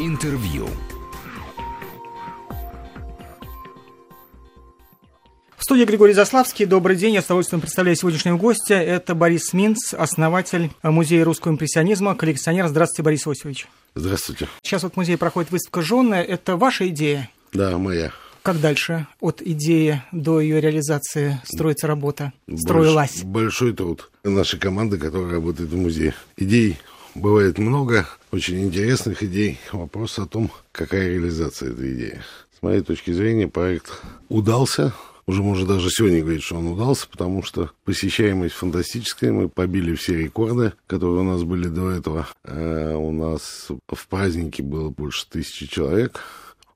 Интервью. В студии Григорий Заславский. Добрый день. Я с удовольствием представляю сегодняшнего гостя. Это Борис Минц, основатель Музея русского импрессионизма, коллекционер. Здравствуйте, Борис Иосифович. Здравствуйте. Сейчас вот в музее проходит выставка «Жены». Это ваша идея? Да, моя. Как дальше от идеи до ее реализации строится работа? Строилась? Больш, большой труд нашей команды, которая работает в музее. Идей бывает много, очень интересных идей. Вопрос о том, какая реализация этой идеи. С моей точки зрения, проект удался. Уже можно даже сегодня говорить, что он удался, потому что посещаемость фантастическая. Мы побили все рекорды, которые у нас были до этого. А у нас в празднике было больше тысячи человек.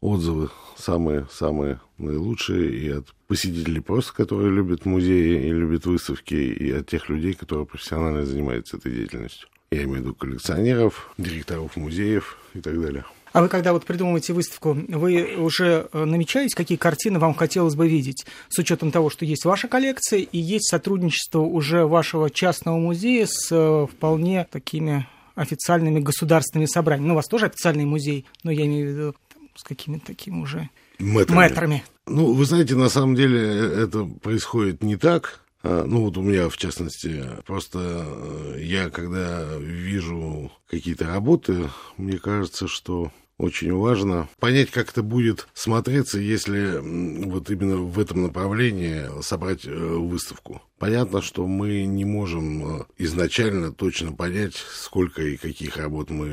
Отзывы самые-самые наилучшие и от посетителей просто, которые любят музеи и любят выставки, и от тех людей, которые профессионально занимаются этой деятельностью. Я имею в виду коллекционеров, директоров музеев и так далее. А вы когда вот придумываете выставку, вы уже э, намечаете, какие картины вам хотелось бы видеть, с учетом того, что есть ваша коллекция и есть сотрудничество уже вашего частного музея с э, вполне такими официальными государственными собраниями. Ну, у вас тоже официальный музей, но я имею в виду там, с какими-то такими уже мэтрами. мэтрами. Ну, вы знаете, на самом деле э, это происходит не так. А, ну вот у меня, в частности, просто э, я, когда вижу какие-то работы, мне кажется, что очень важно понять, как это будет смотреться, если вот именно в этом направлении собрать э, выставку. Понятно, что мы не можем э, изначально точно понять, сколько и каких работ мы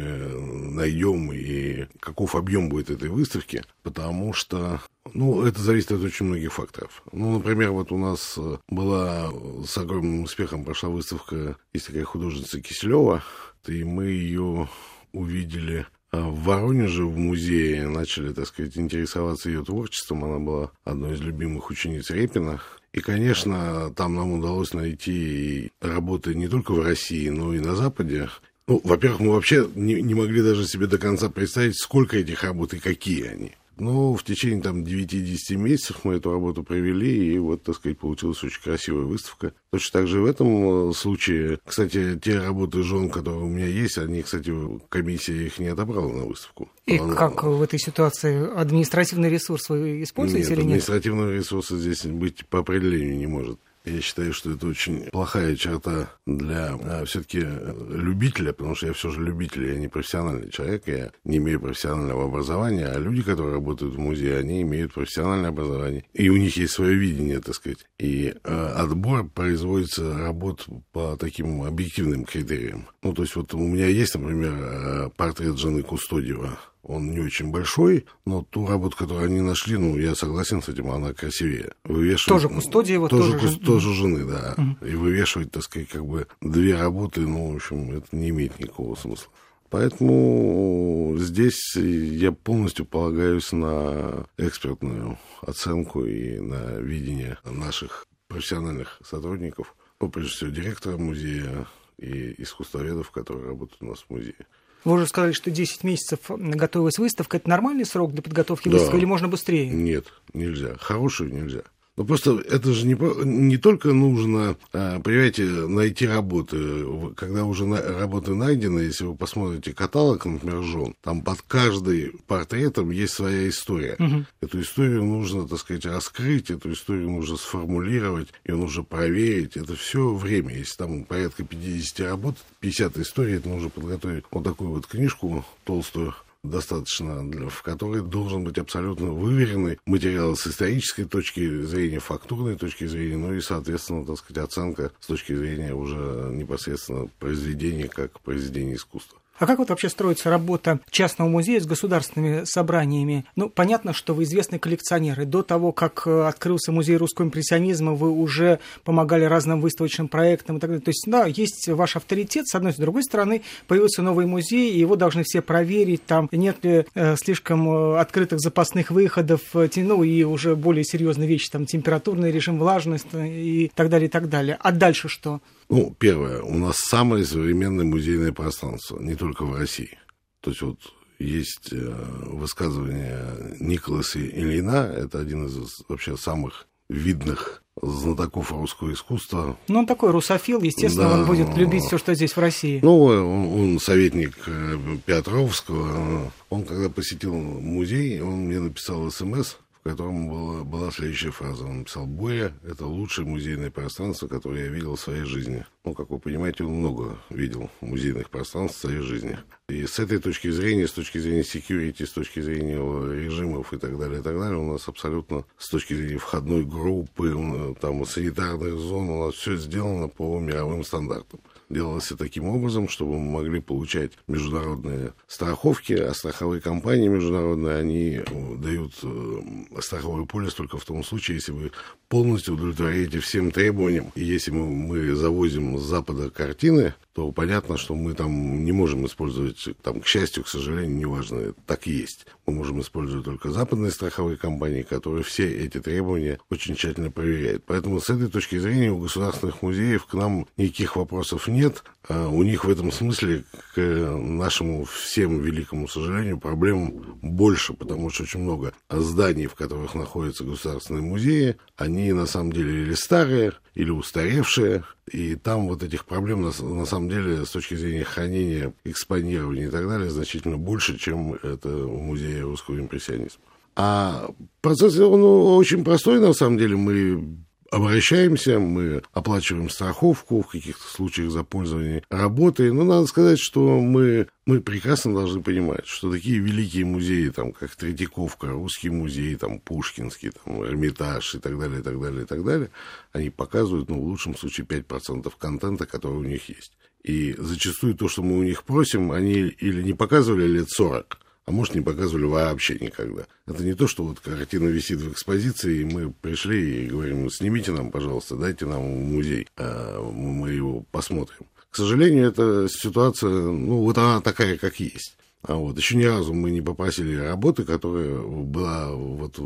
найдем и каков объем будет этой выставки, потому что ну, это зависит от очень многих факторов. Ну, например, вот у нас э, была с огромным успехом прошла выставка, есть такая художница Киселева, и мы ее увидели а в Воронеже в музее начали, так сказать, интересоваться ее творчеством. Она была одной из любимых учениц Репина. И, конечно, там нам удалось найти работы не только в России, но и на Западе. Ну, во-первых, мы вообще не, не могли даже себе до конца представить, сколько этих работ и какие они. Ну, в течение там 9-10 месяцев мы эту работу провели, и вот, так сказать, получилась очень красивая выставка. Точно так же в этом э, случае, кстати, те работы жен, которые у меня есть, они, кстати, комиссия их не отобрала на выставку. И Она... как в этой ситуации административный ресурс вы используете нет, или нет? административного ресурса здесь быть по определению не может. Я считаю, что это очень плохая черта для а, все-таки любителя, потому что я все же любитель, я не профессиональный человек, я не имею профессионального образования, а люди, которые работают в музее, они имеют профессиональное образование, и у них есть свое видение, так сказать. И а, отбор производится работ по таким объективным критериям. Ну, то есть вот у меня есть, например, а, портрет жены Кустодиева, он не очень большой, но ту работу, которую они нашли, ну, я согласен с этим, она красивее. Вывешивать, тоже Кустодиева, тоже, тоже, жен... тоже жены, да. Угу. И вывешивать, так сказать, как бы две работы, ну, в общем, это не имеет никакого смысла. Поэтому здесь я полностью полагаюсь на экспертную оценку и на видение наших профессиональных сотрудников, ну, прежде всего, директора музея и искусствоведов, которые работают у нас в музее. Вы уже сказали, что 10 месяцев готовилась выставка. Это нормальный срок для подготовки да. выставки или можно быстрее? Нет, нельзя. Хорошую нельзя. Но просто это же не, не только нужно, а, понимаете, найти работы. Когда уже на, работы найдены, если вы посмотрите каталог, например, жен, там под каждый портретом есть своя история. Угу. Эту историю нужно, так сказать, раскрыть, эту историю нужно сформулировать, ее нужно проверить. Это все время. Если там порядка 50 работ, 50 историй, это нужно подготовить вот такую вот книжку толстую достаточно, в которой должен быть абсолютно выверенный материал с исторической точки зрения, фактурной точки зрения, ну и, соответственно, так сказать, оценка с точки зрения уже непосредственно произведения как произведения искусства. А как вот вообще строится работа частного музея с государственными собраниями? Ну, понятно, что вы известный коллекционер, и до того, как э, открылся музей русского импрессионизма, вы уже помогали разным выставочным проектам и так далее. То есть, да, есть ваш авторитет, с одной, с другой стороны, появился новый музей, и его должны все проверить, там нет ли э, слишком э, открытых запасных выходов, э, ну, и уже более серьезные вещи, там, температурный режим, влажность и так далее, и так далее. А дальше что? Ну, первое, у нас самое современное музейное пространство, не только в России. То есть вот есть э, высказывание Николаса Ильина, это один из вообще самых видных знатоков русского искусства. Ну, он такой русофил, естественно, да. он будет любить все, что здесь в России. Ну, он, он советник э, Петровского. Он, когда посетил музей, он мне написал смс, котором была, была следующая фраза. Он написал, «Боя – это лучшее музейное пространство, которое я видел в своей жизни». Ну, как вы понимаете, он много видел музейных пространств в своей жизни. И с этой точки зрения, с точки зрения security, с точки зрения режимов и так далее, и так далее, у нас абсолютно с точки зрения входной группы, там, санитарных зон, у нас все сделано по мировым стандартам делалось таким образом, чтобы мы могли получать международные страховки, а страховые компании международные, они э, дают э, страховой полис только в том случае, если вы полностью удовлетворяете всем требованиям. И если мы, мы завозим с Запада картины, то понятно, что мы там не можем использовать, там, к счастью, к сожалению, неважно, так и есть. Мы можем использовать только западные страховые компании, которые все эти требования очень тщательно проверяют. Поэтому с этой точки зрения у государственных музеев к нам никаких вопросов нет. А у них в этом смысле, к нашему всем великому сожалению, проблем больше, потому что очень много зданий, в которых находятся государственные музеи, они на самом деле или старые, или устаревшие, и там вот этих проблем на, на самом деле с точки зрения хранения, экспонирования и так далее значительно больше, чем это в музее русского импрессионизма. А процесс, он очень простой, на самом деле. Мы обращаемся, мы оплачиваем страховку в каких-то случаях за пользование работой. Но надо сказать, что мы, мы прекрасно должны понимать, что такие великие музеи, там, как Третьяковка, Русский музей, там, Пушкинский, там, Эрмитаж и так далее, и так далее, и так далее, они показывают, ну, в лучшем случае, 5% контента, который у них есть. И зачастую то, что мы у них просим, они или не показывали лет 40, а может, не показывали вообще никогда. Это не то, что вот картина висит в экспозиции, и мы пришли и говорим, «Ну, снимите нам, пожалуйста, дайте нам музей, а мы его посмотрим. К сожалению, эта ситуация, ну, вот она такая, как есть. А вот еще ни разу мы не попросили работы, которая была вот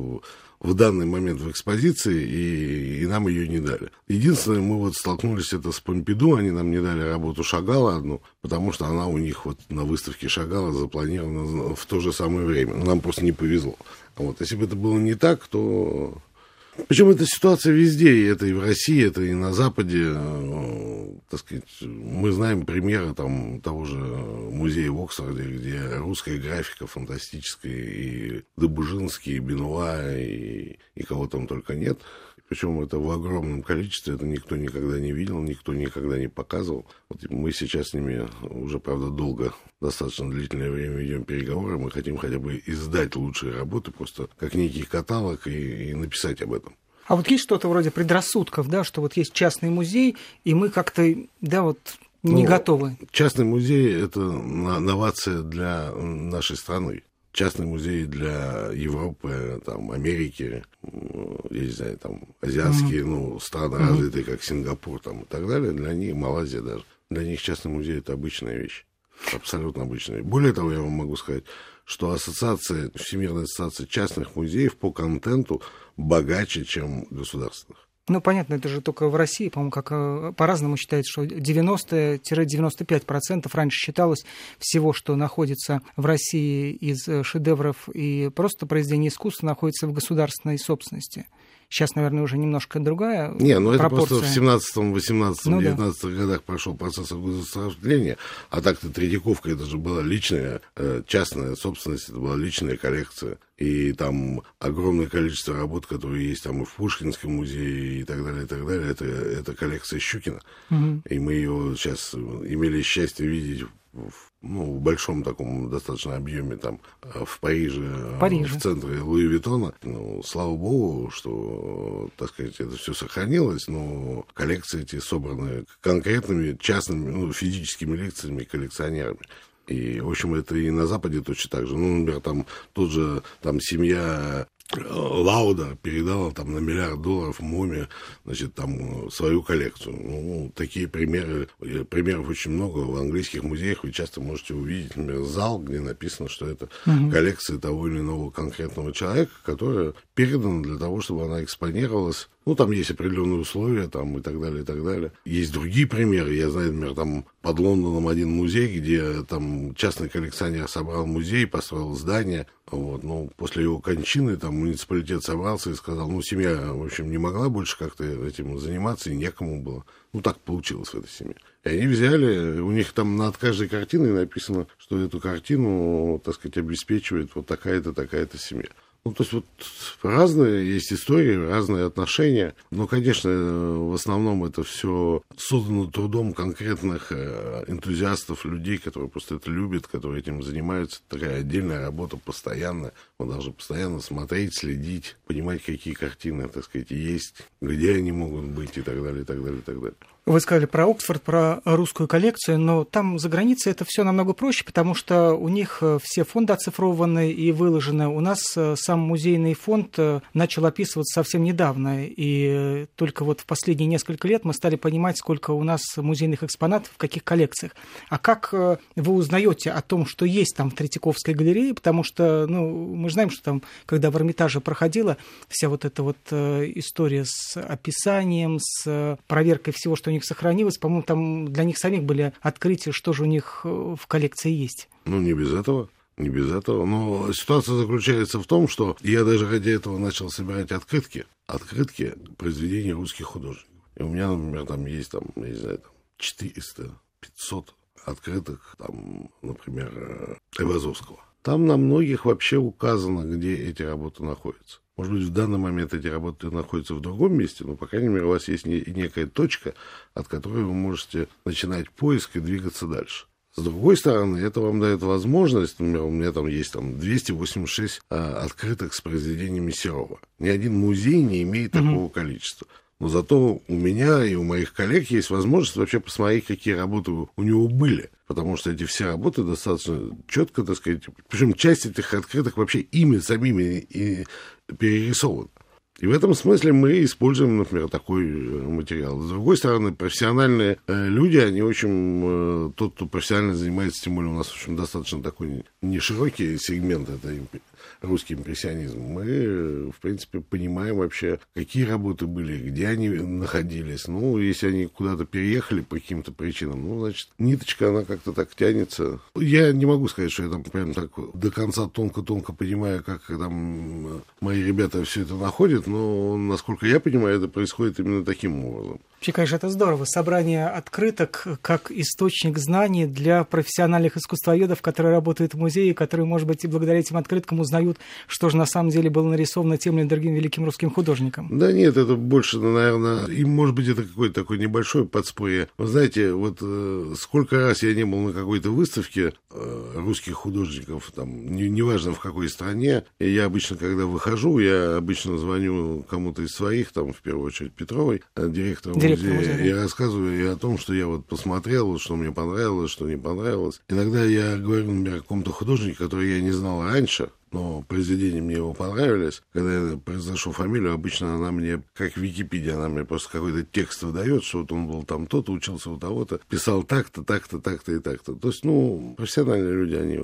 в данный момент в экспозиции, и, и нам ее не дали. Единственное, мы вот столкнулись это с Помпиду, они нам не дали работу Шагала одну, потому что она у них вот на выставке Шагала запланирована в то же самое время. Нам просто не повезло. Вот, если бы это было не так, то причем эта ситуация везде, и это и в России, это и на Западе. Э, так сказать, мы знаем примеры там, того же музея в Оксфорде, где русская графика фантастическая, и Добужинский, и Бенуа, и, и кого там только нет. Причем это в огромном количестве, это никто никогда не видел, никто никогда не показывал. Вот мы сейчас с ними уже, правда, долго, достаточно длительное время ведем переговоры. Мы хотим хотя бы издать лучшие работы, просто как некий каталог и, и написать об этом. А вот есть что-то вроде предрассудков, да, что вот есть частный музей, и мы как-то, да, вот не ну, готовы. Частный музей – это новация для нашей страны частные музеи для Европы, там, Америки, я не знаю, там, азиатские, mm-hmm. ну, страны mm-hmm. развитые, как Сингапур, там, и так далее, для них, Малайзия даже, для них частный музей – это обычная вещь, абсолютно обычная. Более того, я вам могу сказать, что ассоциация, Всемирная ассоциация частных музеев по контенту богаче, чем государственных. Ну, понятно, это же только в России, по-моему, как э, по-разному считается, что 90-95% раньше считалось всего, что находится в России из э, шедевров и просто произведений искусства, находится в государственной собственности. Сейчас, наверное, уже немножко другая Не, ну это просто в 17-м, 18-м, ну, 19 да. годах прошел процесс государствления, а так-то Третьяковка, это же была личная, э, частная собственность, это была личная коллекция. И там огромное количество работ, которые есть там и в Пушкинском музее и так далее, и так далее. Это, это коллекция Щукина. Угу. И мы ее сейчас имели счастье видеть в, ну, в большом таком достаточно объеме там э, в Париже, э, Париже. в центре Луи Виттона. Ну, слава богу, что, так сказать, это все сохранилось, но коллекции эти собраны конкретными частными, ну, физическими лекциями, коллекционерами. И, в общем, это и на Западе точно так же. Ну, например, там тут же там семья Лауда передала там на миллиард долларов МОМе, значит, там свою коллекцию. Ну, такие примеры, примеров очень много. В английских музеях вы часто можете увидеть, например, зал, где написано, что это угу. коллекция того или иного конкретного человека, которая передана для того, чтобы она экспонировалась Ну, там есть определенные условия, там и так далее, и так далее. Есть другие примеры. Я знаю, например, там под Лондоном один музей, где там частный коллекционер собрал музей, построил здание. Вот, ну, после его кончины там муниципалитет собрался и сказал, ну, семья, в общем, не могла больше как-то этим заниматься, и некому было. Ну, так получилось в этой семье. И они взяли, у них там над каждой картиной написано, что эту картину, так сказать, обеспечивает вот такая-то, такая-то семья. Ну, то есть вот разные есть истории, разные отношения. Но, конечно, в основном это все создано трудом конкретных э, энтузиастов, людей, которые просто это любят, которые этим занимаются. Такая отдельная работа постоянно. Мы должны постоянно смотреть, следить, понимать, какие картины, так сказать, есть, где они могут быть и так далее, и так далее, и так далее. Вы сказали про Оксфорд, про русскую коллекцию, но там за границей это все намного проще, потому что у них э, все фонды оцифрованы и выложены. У нас э, сам музейный фонд э, начал описываться совсем недавно, и только вот в последние несколько лет мы стали понимать, сколько у нас музейных экспонатов, в каких коллекциях. А как вы узнаете о том, что есть там в Третьяковской галерее, потому что, ну, мы знаем, что там, когда в Эрмитаже проходила вся вот эта вот история с описанием, с проверкой всего, что них сохранилось. По-моему, там для них самих были открытия, что же у них э, в коллекции есть. Ну, не без этого. Не без этого. Но ситуация заключается в том, что я даже ради этого начал собирать открытки. Открытки произведений русских художников. И у меня, например, там есть, там, я не знаю, там 400, 500 открыток, там, например, Айвазовского. Там на многих вообще указано, где эти работы находятся. Может быть, в данный момент эти работы находятся в другом месте, но, по крайней мере, у вас есть некая точка, от которой вы можете начинать поиск и двигаться дальше. С другой стороны, это вам дает возможность, например, у меня там есть там 286 а, открытых с произведениями Серова. Ни один музей не имеет такого mm-hmm. количества. Но зато у меня и у моих коллег есть возможность вообще посмотреть, какие работы у него были. Потому что эти все работы достаточно четко, так сказать, причем часть этих открытых вообще ими самими и перерисован. И в этом смысле мы используем, например, такой э, материал. С другой стороны, профессиональные э, люди, они очень... Э, тот, кто профессионально занимается, тем более у нас, в общем, достаточно такой не широкий сегмент, это русский импрессионизм, мы, в принципе, понимаем вообще, какие работы были, где они находились. Ну, если они куда-то переехали по каким-то причинам, ну, значит, ниточка, она как-то так тянется. Я не могу сказать, что я там прям так до конца тонко-тонко понимаю, как там мои ребята все это находят, но, насколько я понимаю, это происходит именно таким образом. Вообще, конечно, это здорово. Собрание открыток как источник знаний для профессиональных искусствоведов, которые работают в музее, которые, может быть, и благодаря этим открыткам узнают, что же на самом деле было нарисовано тем или другим великим русским художником. Да нет, это больше, наверное, и, может быть, это какое-то такое небольшое подспорье. Вы знаете, вот э, сколько раз я не был на какой-то выставке э, русских художников, там, не, неважно в какой стране, и я обычно, когда выхожу, я обычно звоню кому-то из своих, там, в первую очередь, Петровой, э, директору музея. Я рассказываю и о том, что я вот посмотрел, что мне понравилось, что не понравилось. Иногда я говорю, например, о каком-то художнике, который я не знал раньше, но произведения мне его понравились. Когда я произношу фамилию, обычно она мне, как Википедия, она мне просто какой-то текст выдает, что вот он был там тот, учился у того-то, писал так-то, так-то, так-то и так-то. То есть, ну, профессиональные люди, они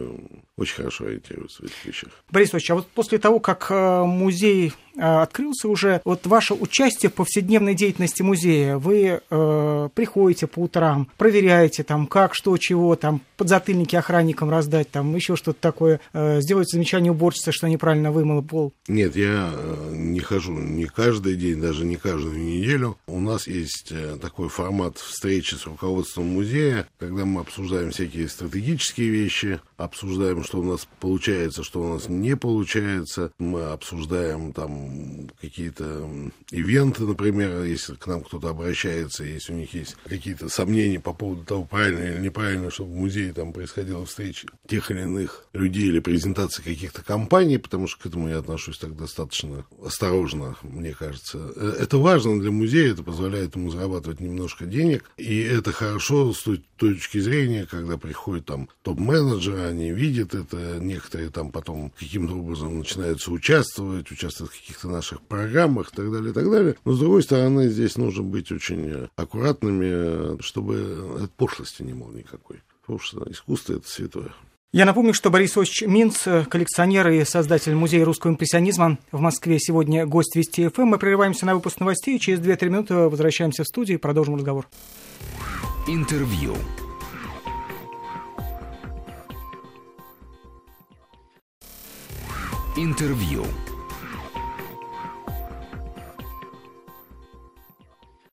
очень хорошо ориентируются в этих вещах. Борис Ильич, а вот после того, как э, музей э, открылся уже, вот ваше участие в повседневной деятельности музея, вы э, приходите по утрам, проверяете там, как, что, чего, там, подзатыльники охранникам раздать, там, еще что-то такое, э, сделать замечание уборщице, что неправильно вымыл пол? Нет, я э, не хожу не каждый день, даже не каждую неделю. У нас есть э, такой формат встречи с руководством музея, когда мы обсуждаем всякие стратегические вещи, обсуждаем, что у нас получается, что у нас не получается. Мы обсуждаем там какие-то ивенты, например, если к нам кто-то обращается, если у них есть какие-то сомнения по поводу того, правильно или неправильно, чтобы в музее там происходила встреча тех или иных людей или презентация каких-то компании, потому что к этому я отношусь так достаточно осторожно, мне кажется. Э, это важно для музея, это позволяет ему зарабатывать немножко денег, и это хорошо с точки зрения, когда приходят там топ-менеджеры, они видят это, некоторые там потом каким-то образом начинаются участвовать, участвовать в каких-то наших программах и так далее, и так далее. Но, с другой стороны, здесь нужно быть очень аккуратными, чтобы от пошлости не было никакой. Потому что искусство — это святое. Я напомню, что Борис Ильич Минц, коллекционер и создатель Музея русского импрессионизма в Москве, сегодня гость Вести ФМ. Мы прерываемся на выпуск новостей, и через 2-3 минуты возвращаемся в студию и продолжим разговор. Интервью. Интервью.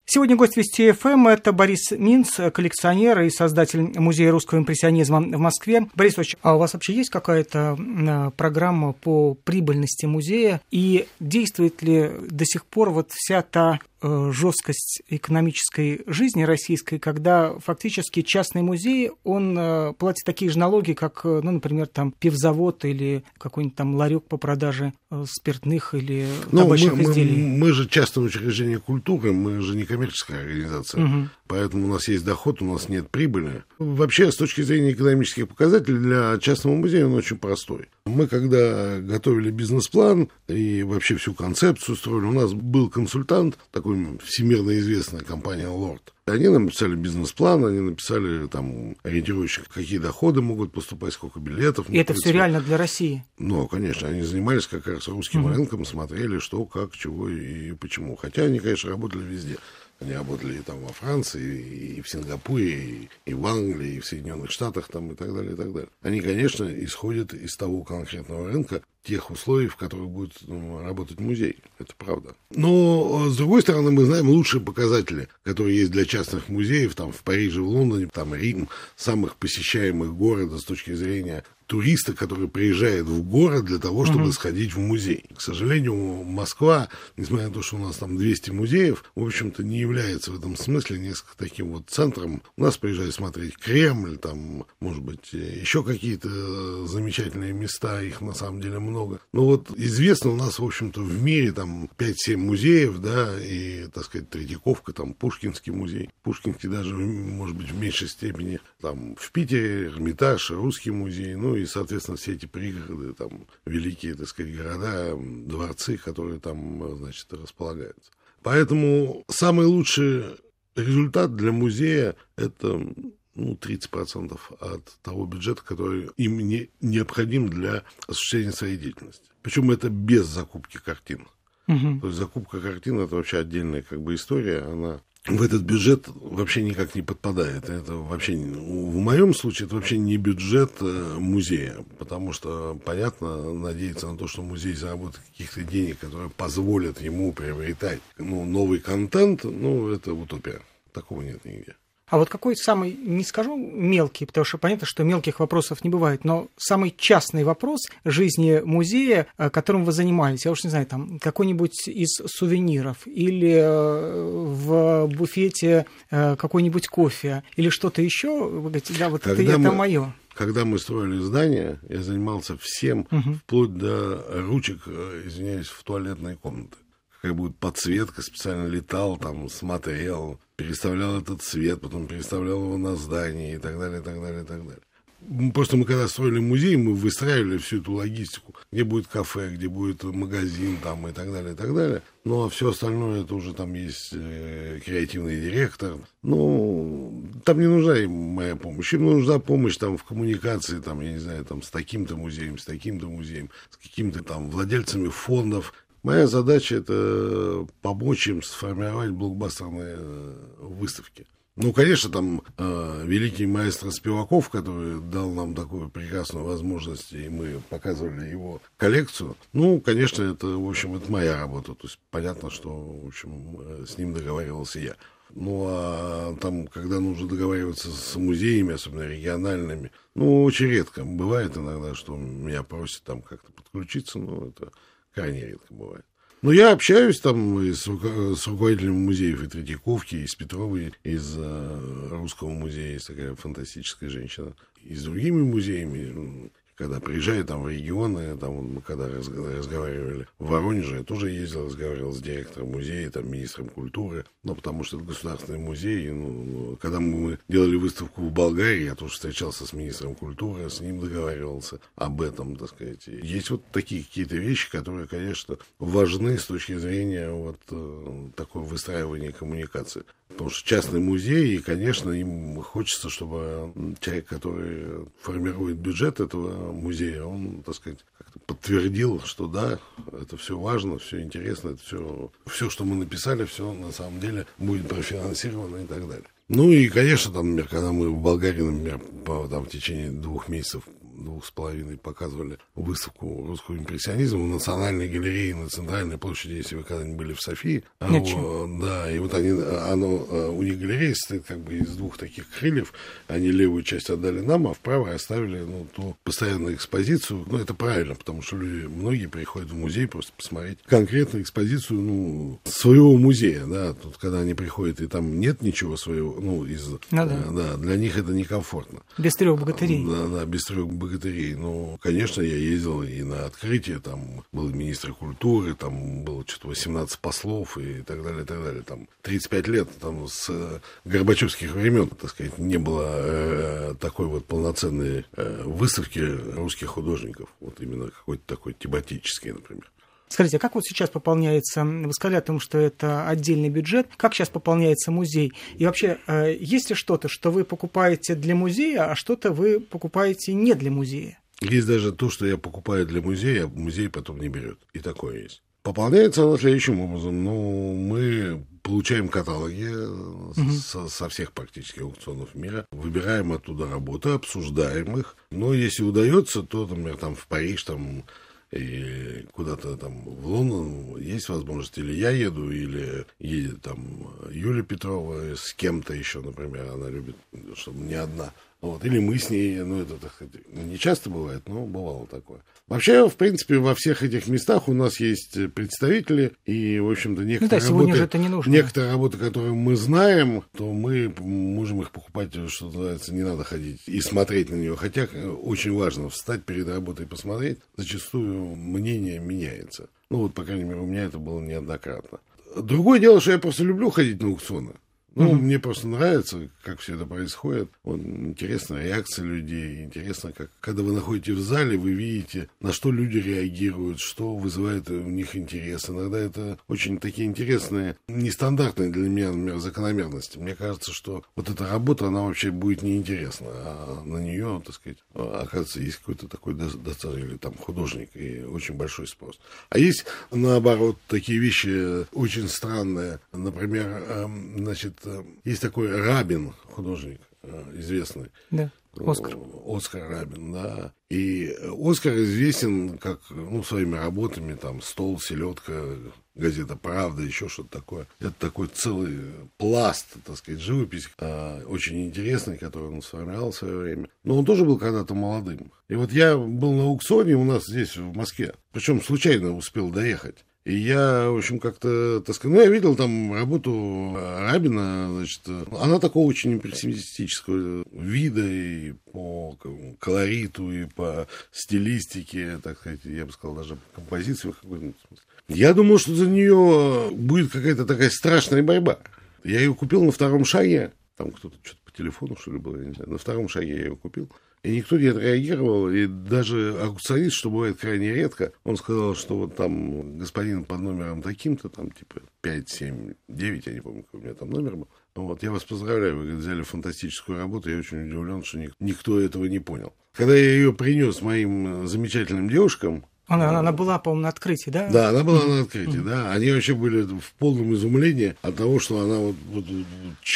Сегодня гость Вести ФМ – это Борис Минц, коллекционер и создатель Музея русского импрессионизма в Москве. Борис Ильич, а у вас вообще есть какая-то программа по прибыльности музея? И действует ли до сих пор вот вся та жесткость экономической жизни российской, когда фактически частный музей, он э, платит такие же налоги, как, э, ну, например, там пивзавод или какой-нибудь там ларек по продаже спиртных или ну, табачных мы, изделий. Мы, мы же частное учреждение культуры, мы же не коммерческая организация, угу. поэтому у нас есть доход, у нас нет прибыли. Вообще, с точки зрения экономических показателей, для частного музея он очень простой. Мы, когда готовили бизнес-план и вообще всю концепцию строили, у нас был консультант, такой всемирно известная компания «Лорд». Они написали бизнес-план, они написали там ориентирующих, какие доходы могут поступать, сколько билетов. И это все реально для России? Ну, конечно, они занимались как раз русским угу. рынком, смотрели, что, как, чего и почему. Хотя они, конечно, работали везде. Они работали и там во Франции, и в Сингапуре, и, в Англии, и в Соединенных Штатах там, и так далее, и так далее. Они, конечно, исходят из того конкретного рынка, тех условий, в которых будет ну, работать музей. Это правда. Но, с другой стороны, мы знаем лучшие показатели, которые есть для частных музеев, там, в Париже, в Лондоне, там, Рим, самых посещаемых города с точки зрения туриста, который приезжает в город для того, чтобы mm-hmm. сходить в музей. К сожалению, Москва, несмотря на то, что у нас там 200 музеев, в общем-то, не является в этом смысле несколько таким вот центром. У нас приезжают смотреть Кремль, там, может быть, еще какие-то замечательные места, их на самом деле много. Но вот известно у нас, в общем-то, в мире там 5-7 музеев, да, и, так сказать, Третьяковка, там, Пушкинский музей. Пушкинский даже, может быть, в меньшей степени. Там в Питере Эрмитаж, Русский музей, ну и, соответственно, все эти пригороды, там, великие, так сказать, города, дворцы, которые там, значит, располагаются. Поэтому самый лучший результат для музея – это ну, 30% от того бюджета, который им не, необходим для осуществления своей деятельности. Причем это без закупки картин. Угу. То есть закупка картин это вообще отдельная как бы история, она в этот бюджет вообще никак не подпадает. Это вообще, в моем случае, это вообще не бюджет э, музея, потому что, понятно, надеяться на то, что музей заработает каких-то денег, которые позволят ему приобретать ну, новый контент, ну, это утопия. Такого нет нигде. А вот какой самый, не скажу мелкий, потому что понятно, что мелких вопросов не бывает, но самый частный вопрос жизни музея, э, которым вы занимались, я уж не знаю, там какой-нибудь из сувениров или э, в буфете э, какой-нибудь кофе или что-то еще, вы говорите, да, вот Когда это, мы... это мое. Когда мы строили здание, я занимался всем, угу. вплоть до ручек, извиняюсь, в туалетной комнаты какая будет подсветка, специально летал, там, смотрел, переставлял этот цвет, потом переставлял его на здание и так далее, и так далее, и так далее. Просто мы когда строили музей, мы выстраивали всю эту логистику, где будет кафе, где будет магазин там и так далее, и так далее. Ну, а все остальное, это уже там есть э, креативный директор. Ну, там не нужна им моя помощь. Им нужна помощь там в коммуникации, там, я не знаю, там с таким-то музеем, с таким-то музеем, с какими-то там владельцами фондов, Моя задача – это помочь им сформировать блокбастерные э, выставки. Ну, конечно, там э, великий маэстро Спиваков, который дал нам такую прекрасную возможность, и мы показывали его коллекцию. Ну, конечно, это, в общем, это моя работа. То есть понятно, что, в общем, э, с ним договаривался я. Ну, а там, когда нужно договариваться с музеями, особенно региональными, ну, очень редко. Бывает иногда, что меня просят там как-то подключиться, но это Крайне редко бывает. Но я общаюсь там и с, с руководителем музеев и Третьяковки, и с Петровой, из э, Русского музея, есть такая фантастическая женщина, и с другими музеями. Когда приезжаю там в регионы, там, мы когда разговаривали в Воронеже, я тоже ездил, разговаривал с директором музея, там, министром культуры, ну, потому что это государственный музей. Ну, ну, когда мы делали выставку в Болгарии, я тоже встречался с министром культуры, с ним договаривался об этом, так сказать. Есть вот такие какие-то вещи, которые, конечно, важны с точки зрения вот э, такого выстраивания коммуникации. Потому что частный музей, и, конечно, им хочется, чтобы человек, который формирует бюджет этого музея, он, так сказать, подтвердил, что да, это все важно, все интересно, это все, все, что мы написали, все на самом деле будет профинансировано и так далее. Ну и, конечно, там, например, когда мы в Болгарии, например, по, там, в течение двух месяцев двух с половиной показывали выставку русского импрессионизма в Национальной галерее на Центральной площади, если вы когда-нибудь были в Софии. А вот, да, и вот они, оно, а, у них галерея состоит как бы из двух таких крыльев. Они левую часть отдали нам, а в правой оставили ну, ту постоянную экспозицию. Ну, это правильно, потому что люди, многие приходят в музей просто посмотреть конкретную экспозицию ну, своего музея. Да, тут, когда они приходят, и там нет ничего своего, ну, из... Ну, да. Э, да, для них это некомфортно. Без трех богатырей. Да, да, без трех богатырей богатырей. Ну, конечно, я ездил и на открытие, там был министр культуры, там было что-то 18 послов и так далее, и так далее. Там 35 лет, там с Горбачевских времен, так сказать, не было э, такой вот полноценной э, выставки русских художников. Вот именно какой-то такой тематический, например. Скажите, а как вот сейчас пополняется, вы сказали о том, что это отдельный бюджет, как сейчас пополняется музей? И вообще, э, есть ли что-то, что вы покупаете для музея, а что-то вы покупаете не для музея? Есть даже то, что я покупаю для музея, а музей потом не берет. И такое есть. Пополняется оно следующим образом. Ну, мы получаем каталоги угу. со, со всех практически аукционов мира, выбираем оттуда работы, обсуждаем их. Но если удается, то, например, там в Париж, там и куда-то там в Лондон есть возможность, или я еду, или едет там Юлия Петрова с кем-то еще, например, она любит, чтобы не одна. Вот. Или мы с ней, ну, это так сказать, не часто бывает, но бывало такое. Вообще, в принципе, во всех этих местах у нас есть представители, и, в общем-то, некоторые, ну, да, работы, это не нужно. некоторые работы, которые мы знаем, то мы можем их покупать, что называется, не надо ходить и смотреть на нее. Хотя очень важно встать перед работой и посмотреть. Зачастую мнение меняется. Ну, вот, по крайней мере, у меня это было неоднократно. Другое дело, что я просто люблю ходить на аукционы. Ну, mm-hmm. мне просто нравится, как все это происходит. Вот, интересна реакция людей. Интересно, как когда вы находитесь в зале, вы видите, на что люди реагируют, что вызывает у них интерес. Иногда это очень такие интересные, нестандартные для меня, например, закономерности. Мне кажется, что вот эта работа, она вообще будет неинтересна. А на нее, так сказать, оказывается, есть какой-то такой достаточно, или там художник, и очень большой спрос. А есть, наоборот, такие вещи очень странные. Например, эм, значит, есть такой Рабин, художник э, известный. Да. Оскар. Оскар Рабин, да. И Оскар известен как, ну, своими работами, там, «Стол», «Селедка», газета «Правда», еще что-то такое. Это такой целый пласт, так сказать, живопись, э, очень интересный, который он сформировал в свое время. Но он тоже был когда-то молодым. И вот я был на аукционе у нас здесь, в Москве. Причем случайно успел доехать. И я, в общем, как-то, так сказать, ну, я видел там работу Рабина, значит, она такого очень импрессионистического вида и по колориту, и по стилистике, так сказать, я бы сказал, даже по композиции в какой-то смысле. Я думал, что за нее будет какая-то такая страшная борьба. Я ее купил на втором шаге, там кто-то что-то по телефону, что ли, было, я не знаю, на втором шаге я ее купил. И никто не отреагировал, и даже аукционист, что бывает крайне редко, он сказал, что вот там господин под номером таким-то, там типа 5, 7, 9, я не помню, какой у меня там номер был. Вот, я вас поздравляю, вы говорит, взяли фантастическую работу, я очень удивлен, что никто этого не понял. Когда я ее принес моим замечательным девушкам, она, она была, по-моему, на открытии, да? Да, она была на открытии, да. Они вообще были в полном изумлении от того, что она вот, вот,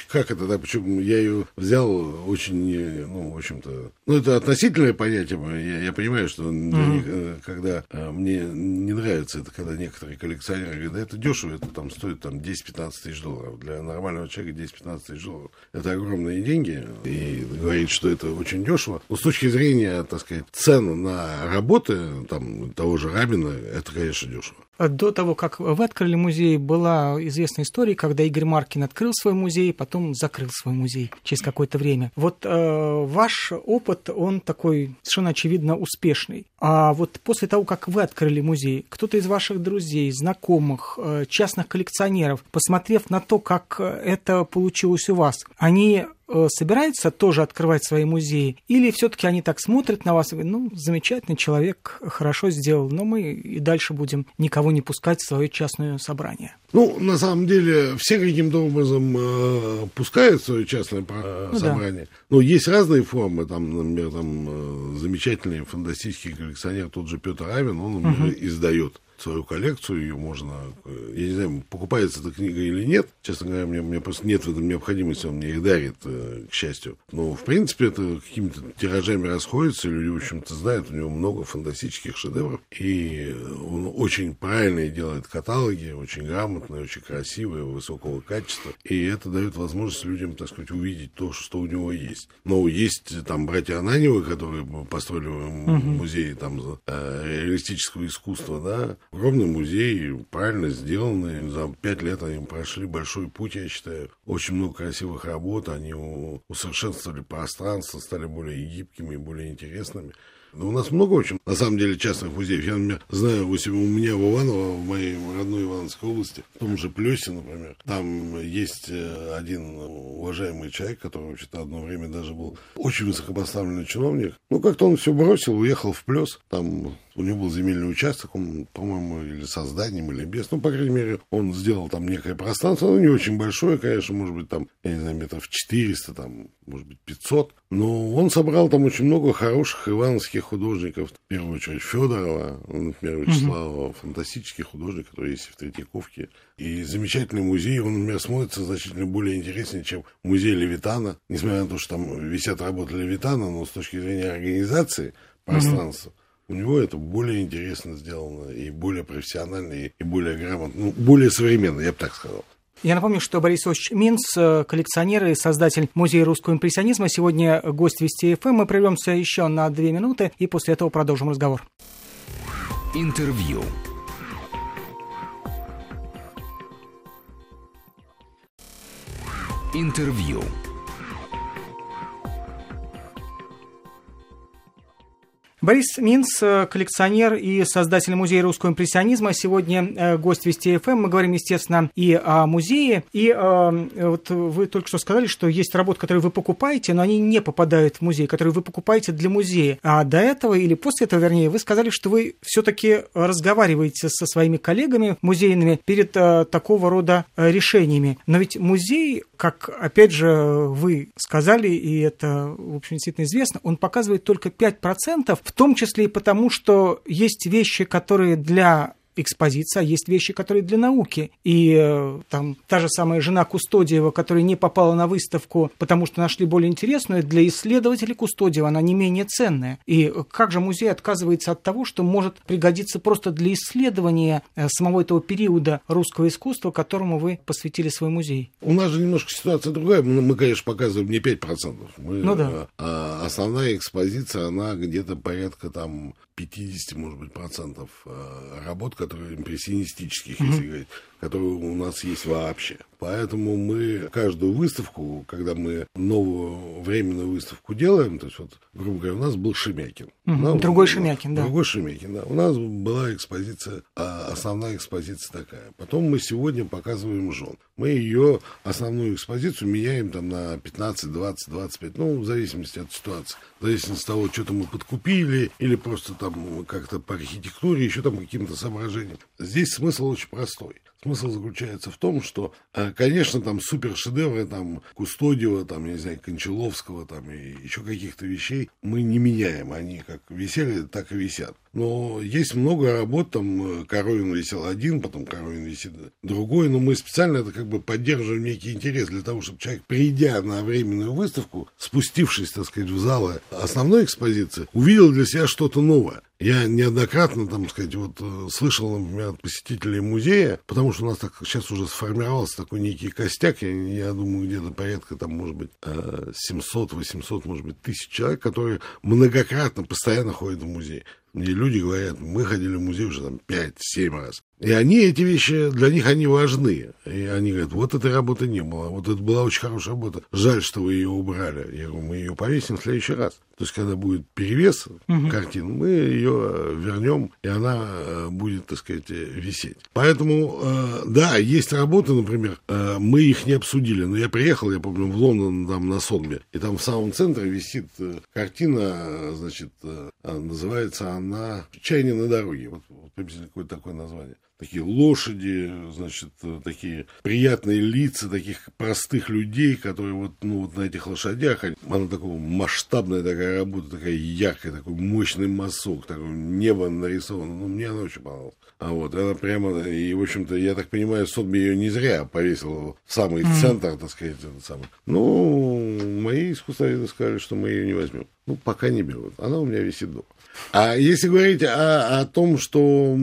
как это, да, почему я ее взял очень, ну, в общем-то, ну, это относительное понятие, я, я понимаю, что mm-hmm. них, э, когда а, мне не нравится это, когда некоторые коллекционеры говорят, да, это дешево, это там стоит там 10-15 тысяч долларов. Для нормального человека 10-15 тысяч долларов это огромные деньги, и говорит, что это очень дешево. Но с точки зрения, так сказать, цен на работы, там, того же Рабина, это, конечно, дешево. до того, как вы открыли музей, была известная история, когда Игорь Маркин открыл свой музей, потом закрыл свой музей через какое-то время. Вот э, ваш опыт, он такой совершенно очевидно успешный. А вот после того, как вы открыли музей, кто-то из ваших друзей, знакомых, э, частных коллекционеров, посмотрев на то, как это получилось у вас, они собираются тоже открывать свои музеи? Или все-таки они так смотрят на вас и говорят, ну, замечательный человек, хорошо сделал, но мы и дальше будем никого не пускать в свое частное собрание? Ну, на самом деле, все каким-то образом э, пускают свое частное э, ну, собрание. Да. Но есть разные формы. Там, например, там, э, замечательный фантастический коллекционер, тот же Петр Авин, он, например, угу. издает свою коллекцию, ее можно, я не знаю, покупается эта книга или нет, честно говоря, мне, мне просто нет в этом необходимости, он мне их дарит, э, к счастью. Но, в принципе, это какими-то тиражами расходится, люди, в общем-то, знают, у него много фантастических шедевров, и он очень правильно делает каталоги, очень грамотные, очень красивые, высокого качества, и это дает возможность людям, так сказать, увидеть то, что у него есть. Но есть там братья Ананевы, которые построили музей там э, реалистического искусства, да, Огромный музей, правильно сделанный. За пять лет они прошли большой путь, я считаю. Очень много красивых работ. Они усовершенствовали пространство, стали более гибкими, более интересными. Но у нас много очень, на самом деле, частных музеев. Я, например, знаю, у, себя, у меня в Иваново, в моей родной Ивановской области, в том же Плесе, например, там есть э, один уважаемый человек, который вообще-то одно время даже был очень высокопоставленный чиновник. Ну, как-то он все бросил, уехал в Плес, там у него был земельный участок, он, по-моему, или со зданием, или без. Ну, по крайней мере, он сделал там некое пространство, ну, не очень большое, конечно, может быть, там, я не знаю, метров 400, там, может быть, 500. Но он собрал там очень много хороших ивановских художников. В первую очередь Федорова, например, Вячеслава, угу. фантастический художник, который есть в Третьяковке. И замечательный музей, он, например, смотрится значительно более интереснее, чем музей Левитана. Несмотря на то, что там висят работы Левитана, но с точки зрения организации пространства, у него это более интересно сделано, и более профессионально, и более грамотно, ну, более современно, я бы так сказал. Я напомню, что Борис Ильич Минц, э, коллекционер и создатель Музея русского импрессионизма, сегодня гость Вести ФМ. Мы прервемся еще на две минуты и после этого продолжим разговор. Интервью. Интервью. Борис Минц, э, коллекционер и создатель музея русского импрессионизма. Сегодня э, гость Вести ФМ. Мы говорим, естественно, и о музее. И э, вот вы только что сказали, что есть работы, которые вы покупаете, но они не попадают в музей, которые вы покупаете для музея. А до этого, или после этого, вернее, вы сказали, что вы все-таки разговариваете со своими коллегами музейными перед такого рода решениями. Но ведь музей, как, опять же, вы сказали, и это, в общем, действительно известно, он показывает только 5% в том числе и потому, что есть вещи, которые для экспозиция, а есть вещи, которые для науки. И э, там та же самая жена Кустодиева, которая не попала на выставку, потому что нашли более интересную, для исследователей Кустодиева она не менее ценная. И как же музей отказывается от того, что может пригодиться просто для исследования э, самого этого периода русского искусства, которому вы посвятили свой музей? У нас же немножко ситуация другая. Мы, мы конечно, показываем не 5%. Мы, ну да. А, основная экспозиция, она где-то порядка там 50, может быть, процентов э, работ, которые импрессионистических, mm-hmm. если говорить, которые у нас есть вообще. Поэтому мы каждую выставку, когда мы новую временную выставку делаем, то есть вот, грубо говоря, у нас был Шемякин. Угу, ну, другой Шемякин, да. Другой Шемякин, да. У нас была экспозиция, а, основная экспозиция такая. Потом мы сегодня показываем жен. Мы ее основную экспозицию меняем там на 15, 20, 25, ну, в зависимости от ситуации. В зависимости от того, что-то мы подкупили, или просто там как-то по архитектуре, еще там каким-то соображениям. Здесь смысл очень простой. Смысл заключается в том, что, э, конечно, там супершедевры, там, Кустодиева, там, я не знаю, Кончаловского, там, и еще каких-то вещей мы не меняем. Они как висели, так и висят. Но есть много работ, там, Коровин висел один, потом Коровин висит другой, но мы специально это как бы поддерживаем некий интерес для того, чтобы человек, придя на временную выставку, спустившись, так сказать, в залы основной экспозиции, увидел для себя что-то новое. Я неоднократно, там сказать, вот э, слышал, например, от посетителей музея, потому что у нас так сейчас уже сформировался такой некий костяк, я, я думаю, где-то порядка, там, может быть, 700, э, 800, может быть, тысяч человек, которые многократно, постоянно ходят в музей. И люди говорят, мы ходили в музей уже там 5-7 раз. И они, эти вещи, для них они важны. И они говорят, вот этой работы не было, вот это была очень хорошая работа. Жаль, что вы ее убрали. Я говорю, мы ее повесим в следующий раз. То есть, когда будет перевес угу. картин, мы ее вернем, и она э, будет, так сказать, висеть. Поэтому, э, да, есть работы, например, э, мы их не обсудили, но я приехал, я помню, в Лондон, там, на Сотбе, и там в самом центре висит картина, значит, называется она «Чайня на дороге». Вот, вот приблизительно какое-то такое название такие лошади, значит, такие приятные лица таких простых людей, которые вот, ну, вот на этих лошадях, она такого масштабная такая работа, такая яркая, такой мощный мазок, такое небо нарисовано. Ну, мне она очень понравилась. А вот, она прямо, и, в общем-то, я так понимаю, Сотби ее не зря повесил в самый mm. центр, так сказать, этот самый. Ну, мои искусствоведы сказали, что мы ее не возьмем. Ну, пока не берут. Она у меня висит дома. А если говорить о, о том, что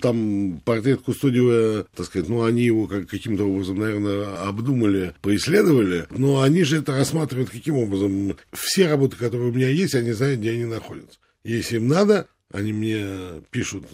там портрет Кустодиева, так сказать, ну, они его как, каким-то образом, наверное, обдумали, поисследовали, но они же это рассматривают каким образом? Все работы, которые у меня есть, они знают, где они находятся. Если им надо, они мне пишут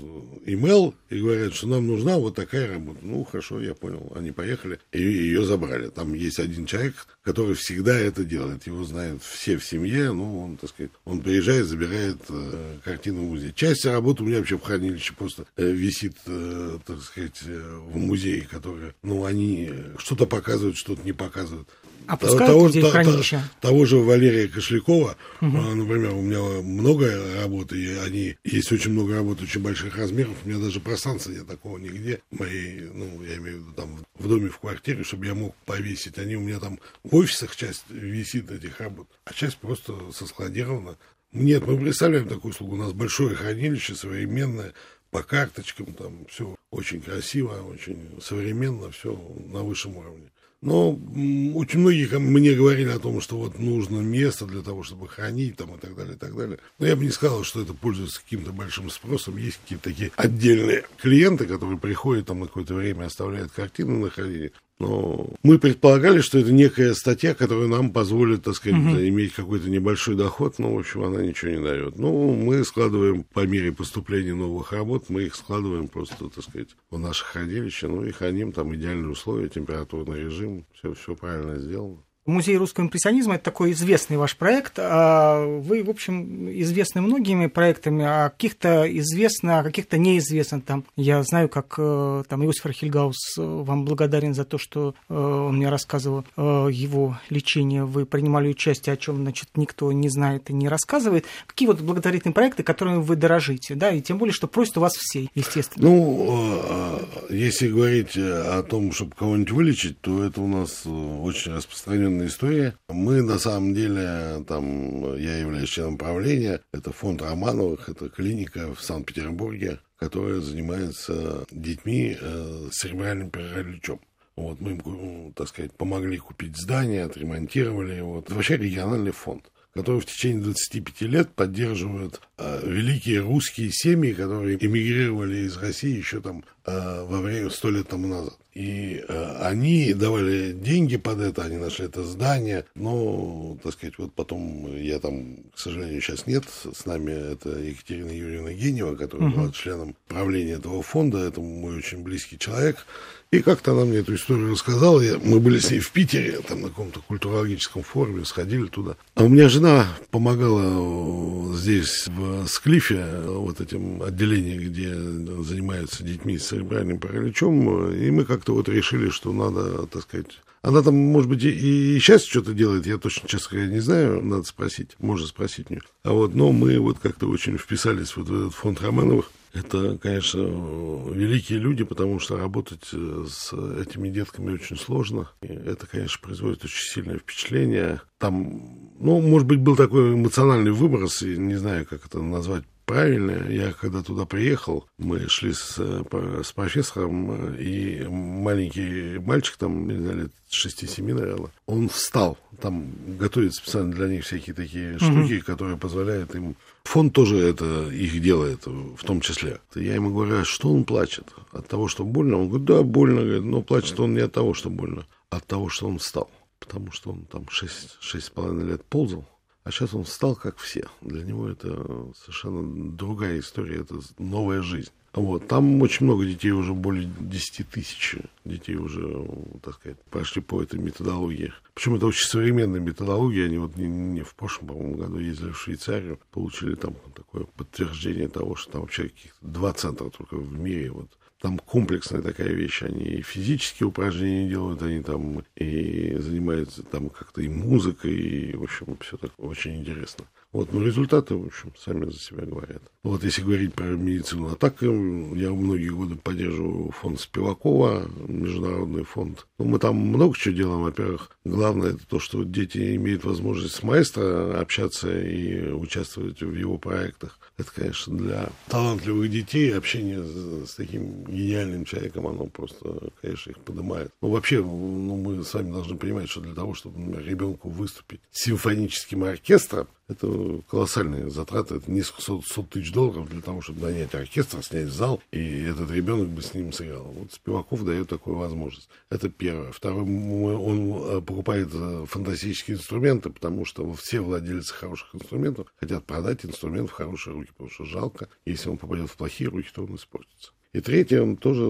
имейл и говорят, что нам нужна вот такая работа. Ну, хорошо, я понял. Они поехали и ее забрали. Там есть один человек, который всегда это делает. Его знают все в семье. Ну, он, так сказать, он приезжает, забирает э, картину в музей. Часть работы у меня вообще в хранилище просто э, висит, э, так сказать, э, в музее, которые, ну, они что-то показывают, что-то не показывают. Опускают того, людей в хранилище? Того же Валерия Кошлякова, угу. например, у меня много работы, и они, есть очень много работ очень больших размеров, у меня даже пространства нет такого нигде, моей, ну, я имею в виду, там, в доме, в квартире, чтобы я мог повесить. Они у меня там в офисах часть висит этих работ, а часть просто соскладирована. Нет, мы представляем такую услугу, у нас большое хранилище современное, по карточкам, там все очень красиво, очень современно, все на высшем уровне. Но очень многие мне говорили о том, что вот нужно место для того, чтобы хранить там и так далее, и так далее. Но я бы не сказал, что это пользуется каким-то большим спросом. Есть какие-то такие отдельные клиенты, которые приходят там на какое-то время, оставляют картины на хранение. Но мы предполагали, что это некая статья, которая нам позволит, так сказать, угу. иметь какой-то небольшой доход, но, в общем, она ничего не дает. Ну, мы складываем по мере поступления новых работ, мы их складываем просто, так сказать, в наше хранилище, ну и храним там идеальные условия, температурный режим, все, все правильно сделано. Музей русского импрессионизма – это такой известный ваш проект. А вы, в общем, известны многими проектами, а каких-то известно, а каких-то неизвестно. Там, я знаю, как э, там, Иосиф Архильгаус э, вам благодарен за то, что э, он мне рассказывал его лечение. Вы принимали участие, о чем значит, никто не знает и не рассказывает. Какие вот благотворительные проекты, которыми вы дорожите? Да? И тем более, что просят у вас все, естественно. Ну, если говорить о том, чтобы кого-нибудь вылечить, то это у нас очень распространено длинная история. Мы, на самом деле, там, я являюсь членом правления, это фонд Романовых, это клиника в Санкт-Петербурге, которая занимается детьми э, с церебральным параличом. Вот, мы им, так сказать, помогли купить здание, отремонтировали его. Это вообще региональный фонд который в течение 25 лет поддерживают э, великие русские семьи, которые эмигрировали из России еще там во время сто лет тому назад. И э, они давали деньги под это, они нашли это здание, но, так сказать, вот потом я там, к сожалению, сейчас нет, с нами это Екатерина Юрьевна Генева, которая угу. была членом правления этого фонда, это мой очень близкий человек, и как-то она мне эту историю рассказала. Я, мы были с ней в Питере, там на каком-то культурологическом форуме, сходили туда. А у меня жена помогала э, здесь, в Склифе, вот этим отделении, где занимаются детьми с церебральным параличом. И мы как-то вот решили, что надо, так сказать, она там, может быть, и, и сейчас что-то делает, я точно, честно говоря, не знаю, надо спросить, можно спросить у нее. А вот, но мы вот как-то очень вписались вот в этот фонд Романовых. Это, конечно, великие люди, потому что работать э, с этими детками очень сложно. И это, конечно, производит очень сильное впечатление. Там, ну, может быть, был такой эмоциональный выброс, и не знаю, как это назвать правильно. Я когда туда приехал, мы шли с, с профессором, и маленький мальчик, там, не знаю, лет 6-7, наверное, он встал. Там готовят специально для них всякие такие штуки, mm-hmm. которые позволяют им... Фонд тоже это их делает, в том числе. Я ему говорю, а что он плачет? От того, что больно? Он говорит, да, больно. Говорит, но плачет он не от того, что больно, а от того, что он встал. Потому что он там 6,5 лет ползал А сейчас он стал как все. Для него это совершенно другая история, это новая жизнь. Вот. Там очень много детей, уже более 10 тысяч детей уже, так сказать, прошли по этой методологии. Причем это очень современная методология. Они вот не, не в прошлом, по-моему, году ездили в Швейцарию, получили там такое подтверждение того, что там вообще каких-то два центра только в мире вот там комплексная такая вещь. Они и физические упражнения делают, они там и занимаются там как-то и музыкой, и, в общем, все так очень интересно. Вот, но результаты, в общем, сами за себя говорят. Вот если говорить про медицину, а так эм, я многие годы поддерживаю фонд Спивакова, международный фонд. Ну, мы там много чего делаем. Во-первых, главное это то, что дети имеют возможность с маэстро общаться и участвовать в его проектах. Это, конечно, для талантливых детей общение с, таким гениальным человеком, оно просто, конечно, их поднимает. Ну, вообще, ну, мы вами должны понимать, что для того, чтобы, например, ребенку выступить с симфоническим оркестром, это колоссальные затраты, это несколько сот, сот тысяч долларов для того, чтобы нанять оркестр, снять зал, и этот ребенок бы с ним сыграл. Вот Спиваков дает такую возможность. Это первое. Второе, он э, покупает э, фантастические инструменты, потому что все владельцы хороших инструментов хотят продать инструмент в хорошие руки, потому что жалко, если он попадет в плохие руки, то он испортится. И третье, он тоже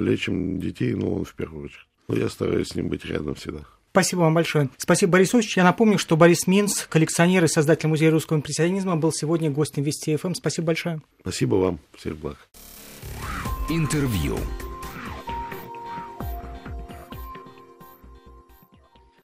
лечим детей, но он в первую очередь. Но я стараюсь с ним быть рядом всегда. Спасибо вам большое. Спасибо, Борис Ильич. Я напомню, что Борис Минц, коллекционер и создатель Музея русского импрессионизма, был сегодня гостем Вести ФМ. Спасибо большое. Спасибо вам. Всех благ. Интервью.